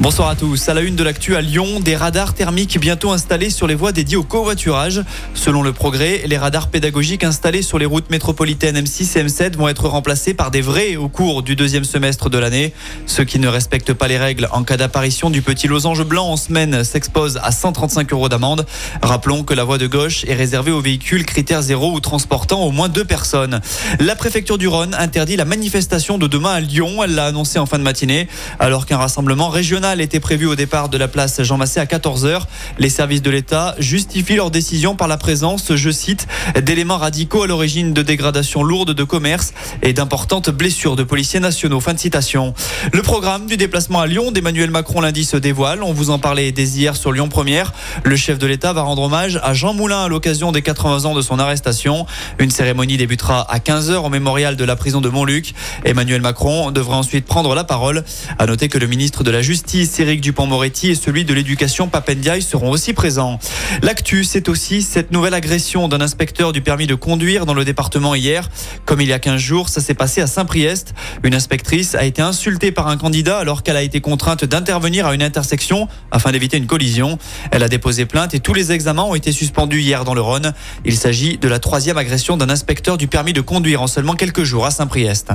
Bonsoir à tous. À la une de l'actu à Lyon, des radars thermiques bientôt installés sur les voies dédiées au covoiturage. Selon le progrès, les radars pédagogiques installés sur les routes métropolitaines M6 et M7 vont être remplacés par des vrais au cours du deuxième semestre de l'année. Ceux qui ne respectent pas les règles en cas d'apparition du petit losange blanc en semaine s'exposent à 135 euros d'amende. Rappelons que la voie de gauche est réservée aux véhicules critères zéro ou transportant au moins deux personnes. La préfecture du Rhône interdit la manifestation de demain à Lyon. Elle l'a annoncé en fin de matinée, alors qu'un rassemblement régional était prévu au départ de la place Jean Massé à 14h. Les services de l'État justifient leur décision par la présence, je cite, d'éléments radicaux à l'origine de dégradations lourdes de commerce et d'importantes blessures de policiers nationaux. Fin de citation. Le programme du déplacement à Lyon d'Emmanuel Macron lundi se dévoile. On vous en parlait dès hier sur Lyon Première. Le chef de l'État va rendre hommage à Jean Moulin à l'occasion des 80 ans de son arrestation. Une cérémonie débutera à 15h au mémorial de la prison de Montluc. Emmanuel Macron devra ensuite prendre la parole. À noter que le ministre de la Justice Éric Dupont-Moretti et celui de l'éducation Papendiaï seront aussi présents. L'actu, c'est aussi cette nouvelle agression d'un inspecteur du permis de conduire dans le département hier. Comme il y a 15 jours, ça s'est passé à Saint-Priest. Une inspectrice a été insultée par un candidat alors qu'elle a été contrainte d'intervenir à une intersection afin d'éviter une collision. Elle a déposé plainte et tous les examens ont été suspendus hier dans le Rhône. Il s'agit de la troisième agression d'un inspecteur du permis de conduire en seulement quelques jours à Saint-Priest.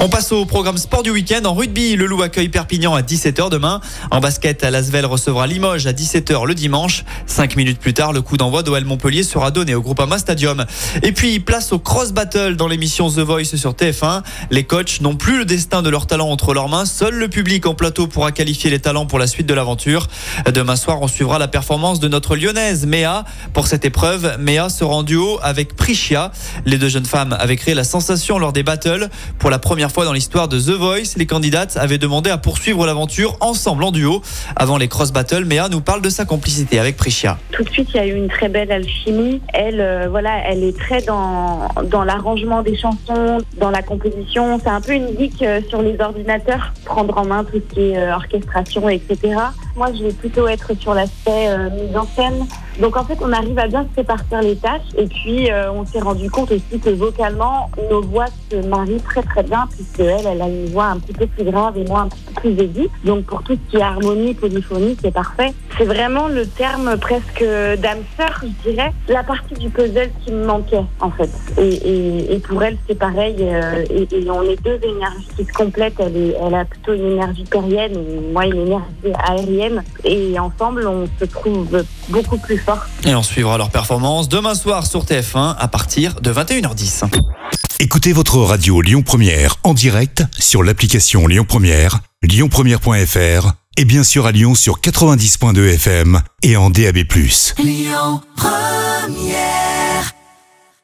On passe au programme sport du week-end. En rugby, le Loup accueille Perpignan à 17h demain. En basket, Lasvel recevra Limoges à 17h le dimanche. Cinq minutes plus tard, le coup d'envoi d'OL Montpellier sera donné au Groupama Stadium. Et puis, place au cross battle dans l'émission The Voice sur TF1. Les coachs n'ont plus le destin de leurs talents entre leurs mains. Seul le public en plateau pourra qualifier les talents pour la suite de l'aventure. Demain soir, on suivra la performance de notre lyonnaise Méa. Pour cette épreuve, Méa sera en duo avec Prichia. Les deux jeunes femmes avaient créé la sensation lors des battles. Pour la première fois dans l'histoire de The Voice, les candidates avaient demandé à poursuivre l'aventure ensemble en duo. Avant les cross battles, Méa nous parle de sa complicité avec Prichia. Tout de suite, il y a eu une très belle alchimie. Elle, euh, voilà, elle est très dans, dans l'arrangement des chansons, dans la composition. C'est un peu une geek euh, sur les ordinateurs, prendre en main tout ce qui est euh, orchestration, etc. Moi, je vais plutôt être sur l'aspect mise en scène. Donc en fait, on arrive à bien se répartir les tâches et puis on s'est rendu compte aussi que vocalement, nos voix se marient très très bien puisque elle, elle a une voix un petit peu plus grave et moi un petit peu plus aiguë. Donc pour tout ce qui est harmonie, polyphonie, c'est parfait. C'est vraiment le terme presque d'âme sœur, je dirais, la partie du puzzle qui me manquait en fait. Et, pour elle, c'est pareil. Euh, et, on est deux énergies qui se complètent. Elle, elle a plutôt une énergie terrienne et moi une énergie aérienne. Et ensemble, on se trouve beaucoup plus fort. Et on suivra leur performance demain soir sur TF1 à partir de 21h10. Écoutez votre radio Lyon Première en direct sur l'application Lyon Première, lyonpremière.fr et bien sûr à Lyon sur 90.2 FM et en DAB+. Lyon Première